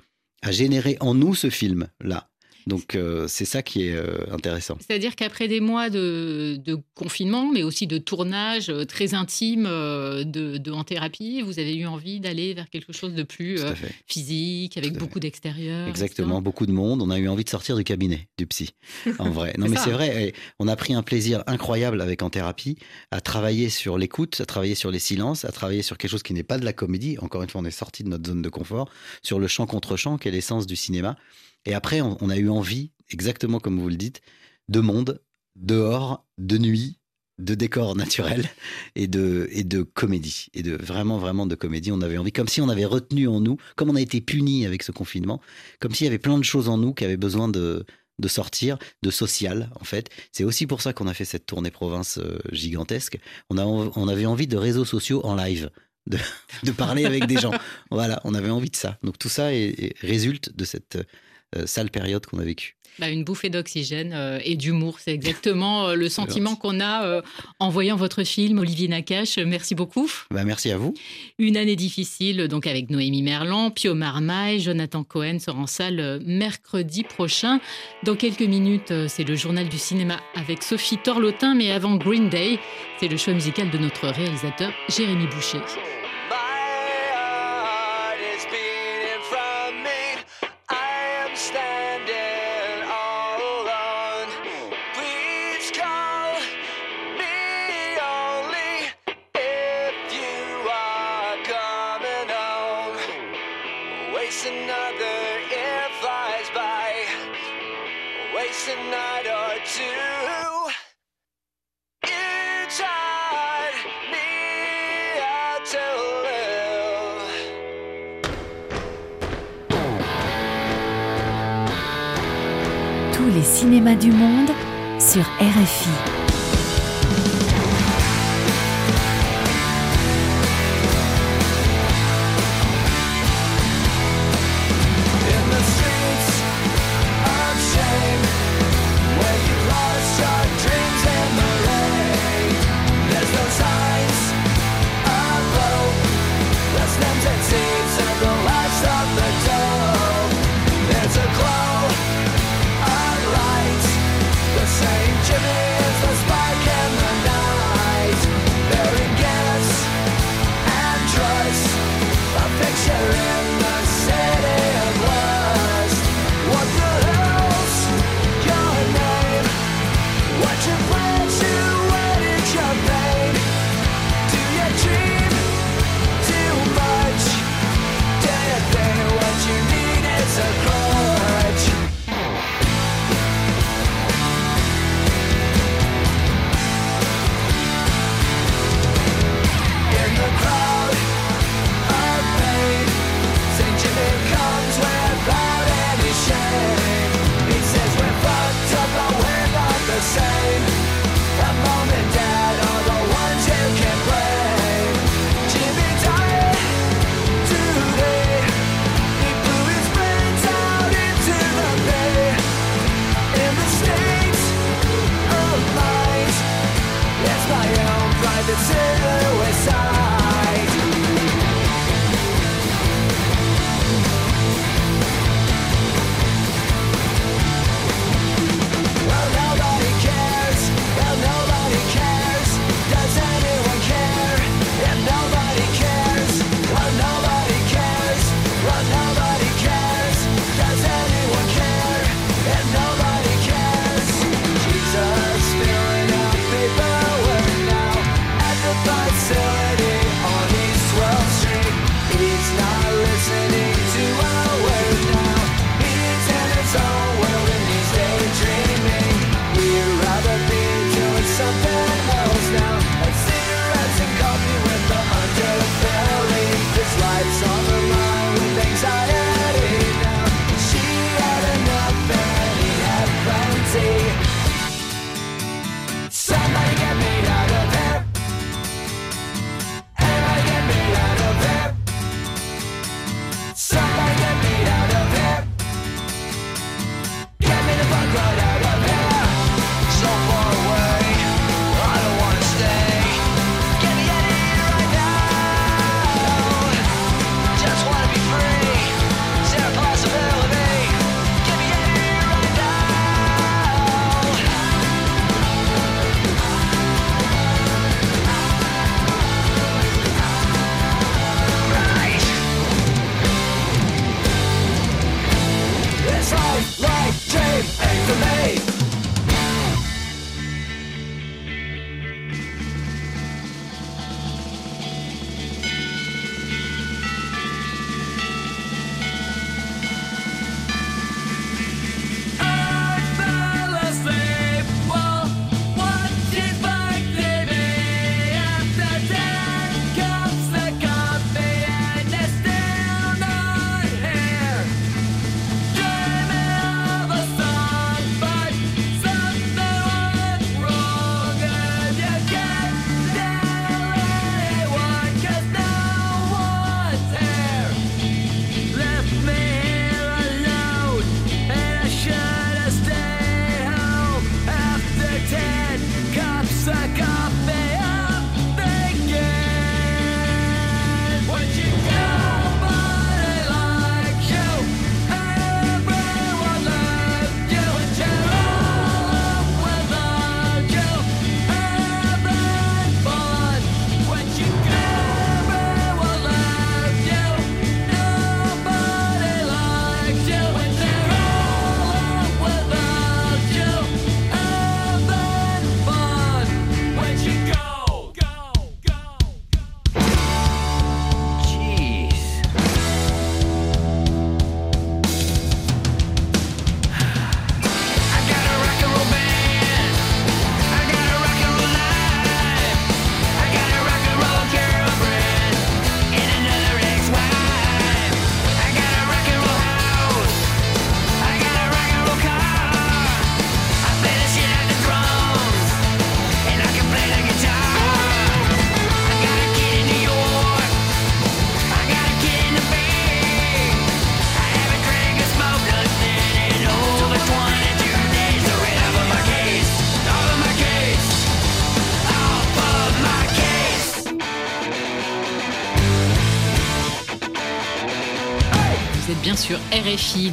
a généré en nous ce film là donc euh, c'est ça qui est euh, intéressant. C'est-à-dire qu'après des mois de, de, confinement, mais aussi de tournage euh, très intime de, de, en thérapie, vous avez eu envie d'aller vers quelque chose de plus physique, avec beaucoup d'extérieur. Exactement, etc. beaucoup de monde. On a eu envie de sortir du cabinet du psy, en vrai. non mais c'est vrai, on a pris un plaisir incroyable avec en thérapie à travailler sur l'écoute, à travailler sur les silences, à travailler sur quelque chose qui n'est pas de la comédie. Encore une fois, on est sorti de notre zone de confort, sur le chant contre chant, qui est l'essence du cinéma. Et après, on, on, a eu envie, exactement comme vous le dites, de monde, dehors, de nuit, de décors naturels et de, et de comédie. Et de vraiment, vraiment de comédie. On avait envie, comme si on avait retenu en nous, comme on a été puni avec ce confinement, comme s'il y avait plein de choses en nous qui avaient besoin de, de sortir, de social en fait. C'est aussi pour ça qu'on a fait cette tournée province euh, gigantesque. On, a, on avait envie de réseaux sociaux en live de, de parler avec des gens. Voilà, on avait envie de ça. Donc tout ça est- est- résulte de cette sale période qu'on a vécue. Bah, une bouffée d'oxygène euh, et d'humour, c'est exactement euh, le sentiment qu'on a euh, en voyant votre film, Olivier Nakache. Merci beaucoup. Bah, merci à vous. Une année difficile, donc avec Noémie Merlan, Pio Marmaille, Jonathan Cohen sera en salle euh, mercredi prochain. Dans quelques minutes, euh, c'est le journal du cinéma avec Sophie Torlotin, mais avant Green Day, c'est le choix musical de notre réalisateur Jérémy Boucher. Cinémas du monde sur RFI.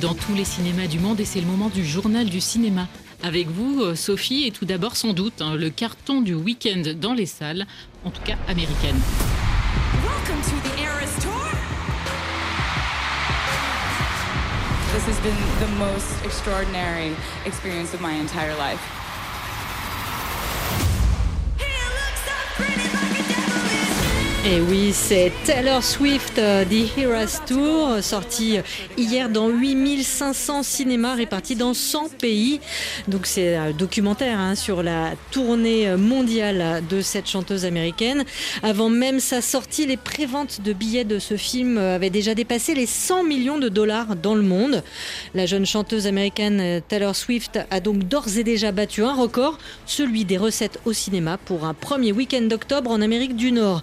Dans tous les cinémas du monde et c'est le moment du journal du cinéma. Avec vous, euh, Sophie, et tout d'abord sans doute hein, le carton du week-end dans les salles, en tout cas américaines. Welcome to the Tour. This has been the most extraordinary experience of my entire life. Et oui, c'est Taylor Swift, euh, The Heroes Tour, sorti hier dans 8500 cinémas répartis dans 100 pays. Donc c'est un documentaire hein, sur la tournée mondiale de cette chanteuse américaine. Avant même sa sortie, les préventes de billets de ce film avaient déjà dépassé les 100 millions de dollars dans le monde. La jeune chanteuse américaine Taylor Swift a donc d'ores et déjà battu un record, celui des recettes au cinéma pour un premier week-end d'octobre en Amérique du Nord.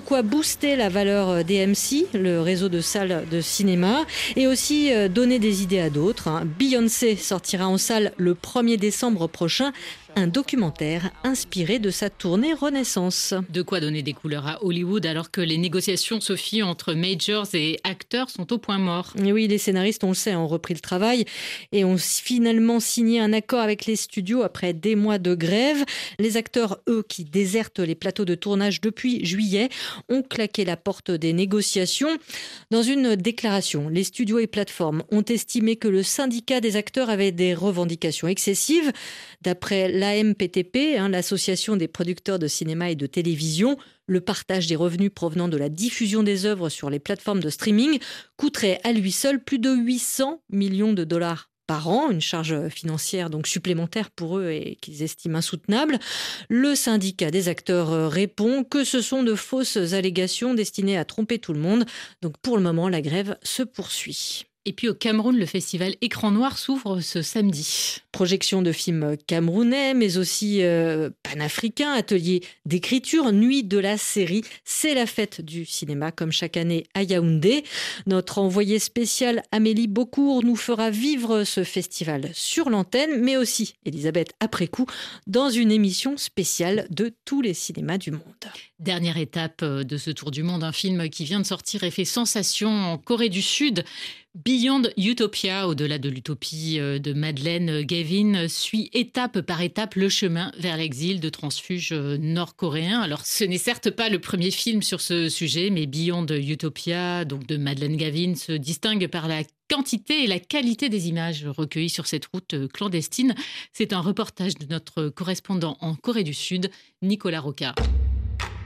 Quoi booster la valeur DMC, le réseau de salles de cinéma, et aussi euh, donner des idées à d'autres. hein. Beyoncé sortira en salle le 1er décembre prochain un documentaire inspiré de sa tournée Renaissance. De quoi donner des couleurs à Hollywood alors que les négociations, Sophie, entre majors et acteurs sont au point mort. Et oui, les scénaristes, on le sait, ont repris le travail et ont finalement signé un accord avec les studios après des mois de grève. Les acteurs, eux, qui désertent les plateaux de tournage depuis juillet, ont claqué la porte des négociations. Dans une déclaration, les studios et plateformes ont estimé que le syndicat des acteurs avait des revendications excessives. D'après l'AMPTP, hein, l'association des producteurs de cinéma et de télévision, le partage des revenus provenant de la diffusion des œuvres sur les plateformes de streaming coûterait à lui seul plus de 800 millions de dollars par an, une charge financière donc supplémentaire pour eux et qu'ils estiment insoutenable. Le syndicat des acteurs euh, répond que ce sont de fausses allégations destinées à tromper tout le monde. Donc pour le moment, la grève se poursuit. Et puis au Cameroun, le festival Écran Noir s'ouvre ce samedi. Projection de films camerounais, mais aussi euh, panafricains, atelier d'écriture, nuit de la série. C'est la fête du cinéma, comme chaque année à Yaoundé. Notre envoyée spéciale Amélie Beaucourt nous fera vivre ce festival sur l'antenne, mais aussi, Elisabeth, après coup, dans une émission spéciale de tous les cinémas du monde. Dernière étape euh, de ce tour du monde, un film qui vient de sortir et fait sensation en Corée du Sud. Beyond Utopia, au-delà de l'utopie euh, de Madeleine Gavin, suit étape par étape le chemin vers l'exil de transfuges euh, nord-coréens. Alors, ce n'est certes pas le premier film sur ce sujet, mais Beyond Utopia, donc de Madeleine Gavin, se distingue par la quantité et la qualité des images recueillies sur cette route euh, clandestine. C'est un reportage de notre correspondant en Corée du Sud, Nicolas Roca.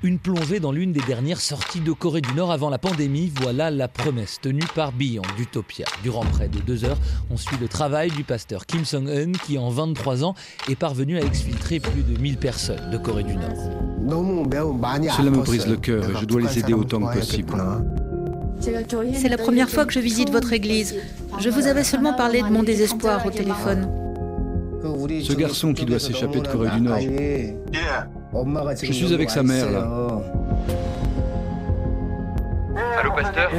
Une plongée dans l'une des dernières sorties de Corée du Nord avant la pandémie, voilà la promesse tenue par Beyond d'Utopia. Durant près de deux heures, on suit le travail du pasteur Kim Song-eun qui, en 23 ans, est parvenu à exfiltrer plus de 1000 personnes de Corée du Nord. Cela me brise le cœur et je dois les aider autant que possible. C'est la première fois que je visite votre église. Je vous avais seulement parlé de mon désespoir au téléphone. Ce garçon qui doit s'échapper de Corée du Nord. Je suis avec sa mère là. Allô, pasteur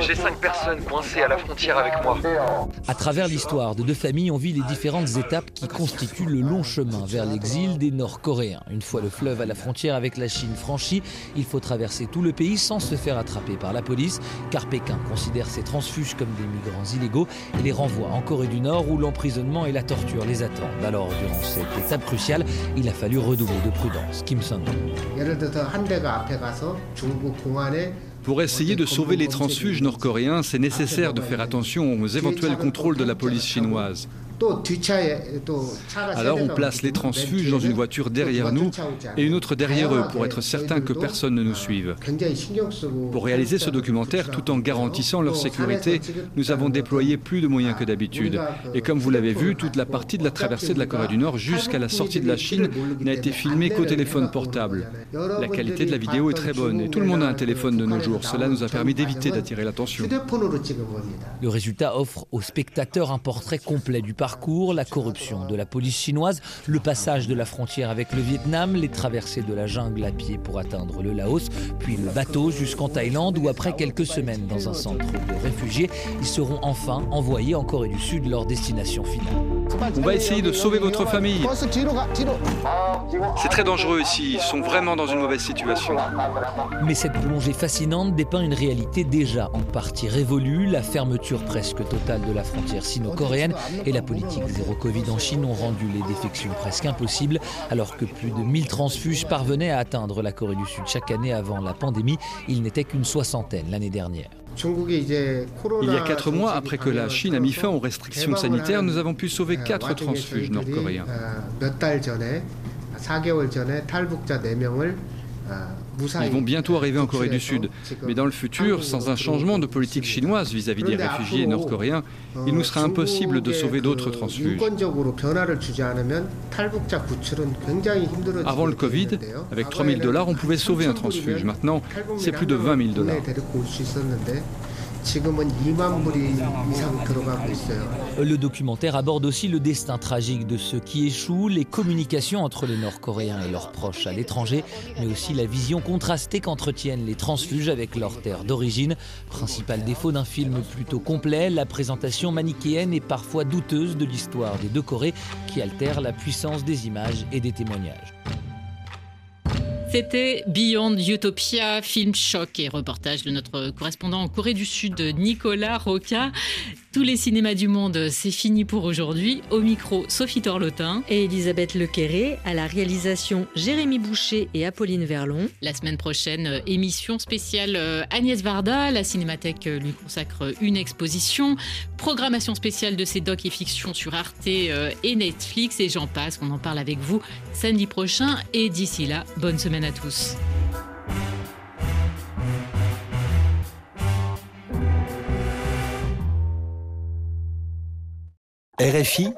J'ai cinq personnes coincées à la frontière avec moi. À travers l'histoire de deux familles, on vit les différentes étapes qui constituent le long chemin vers l'exil des Nord-Coréens. Une fois le fleuve à la frontière avec la Chine franchi, il faut traverser tout le pays sans se faire attraper par la police, car Pékin considère ces transfuges comme des migrants illégaux et les renvoie en Corée du Nord où l'emprisonnement et la torture les attendent. Alors, durant cette étape cruciale, il a fallu redoubler de prudence. Kim Sung. Pour essayer de sauver les transfuges nord-coréens, c'est nécessaire de faire attention aux éventuels contrôles de la police chinoise. Alors on place les transfuges dans une voiture derrière nous et une autre derrière eux pour être certain que personne ne nous suive. Pour réaliser ce documentaire tout en garantissant leur sécurité, nous avons déployé plus de moyens que d'habitude. Et comme vous l'avez vu, toute la partie de la traversée de la Corée du Nord jusqu'à la sortie de la Chine n'a été filmée qu'au téléphone portable. La qualité de la vidéo est très bonne et tout le monde a un téléphone de nos jours. Cela nous a permis d'éviter d'attirer l'attention. Le résultat offre aux spectateurs un portrait complet du parcours, la corruption de la police chinoise, le passage de la frontière avec le Vietnam, les traversées de la jungle à pied pour atteindre le Laos, puis le bateau jusqu'en Thaïlande où après quelques semaines dans un centre de réfugiés, ils seront enfin envoyés en Corée du Sud leur destination finale. On va essayer de sauver votre famille. C'est très dangereux ici, ils sont vraiment dans une mauvaise situation. Mais cette plongée fascinante dépeint une réalité déjà en partie révolue. La fermeture presque totale de la frontière sino-coréenne et la politique zéro Covid en Chine ont rendu les défections presque impossibles, alors que plus de 1000 transfuges parvenaient à atteindre la Corée du Sud chaque année avant la pandémie. Il n'était qu'une soixantaine l'année dernière. Il y a quatre mois, après que la Chine a mis fin aux restrictions sanitaires, nous avons pu sauver quatre transfuges nord-coréens. Ils vont bientôt arriver en Corée du Sud. Mais dans le futur, sans un changement de politique chinoise vis-à-vis des réfugiés nord-coréens, il nous sera impossible de sauver d'autres transfuges. Avant le Covid, avec 3000 dollars, on pouvait sauver un transfuge. Maintenant, c'est plus de 20 000 dollars. Le documentaire aborde aussi le destin tragique de ceux qui échouent, les communications entre les Nord-Coréens et leurs proches à l'étranger, mais aussi la vision contrastée qu'entretiennent les transfuges avec leur terre d'origine. Principal défaut d'un film plutôt complet, la présentation manichéenne et parfois douteuse de l'histoire des deux Corées qui altère la puissance des images et des témoignages. C'était Beyond Utopia, film choc et reportage de notre correspondant en Corée du Sud, Nicolas Roca. Tous les cinémas du monde, c'est fini pour aujourd'hui. Au micro, Sophie Torlotin. Et Elisabeth Lequeré. À la réalisation, Jérémy Boucher et Apolline Verlon. La semaine prochaine, émission spéciale euh, Agnès Varda. La Cinémathèque lui consacre une exposition. Programmation spéciale de ses docs et fictions sur Arte euh, et Netflix. Et j'en passe, on en parle avec vous samedi prochain. Et d'ici là, bonne semaine à tous. RFI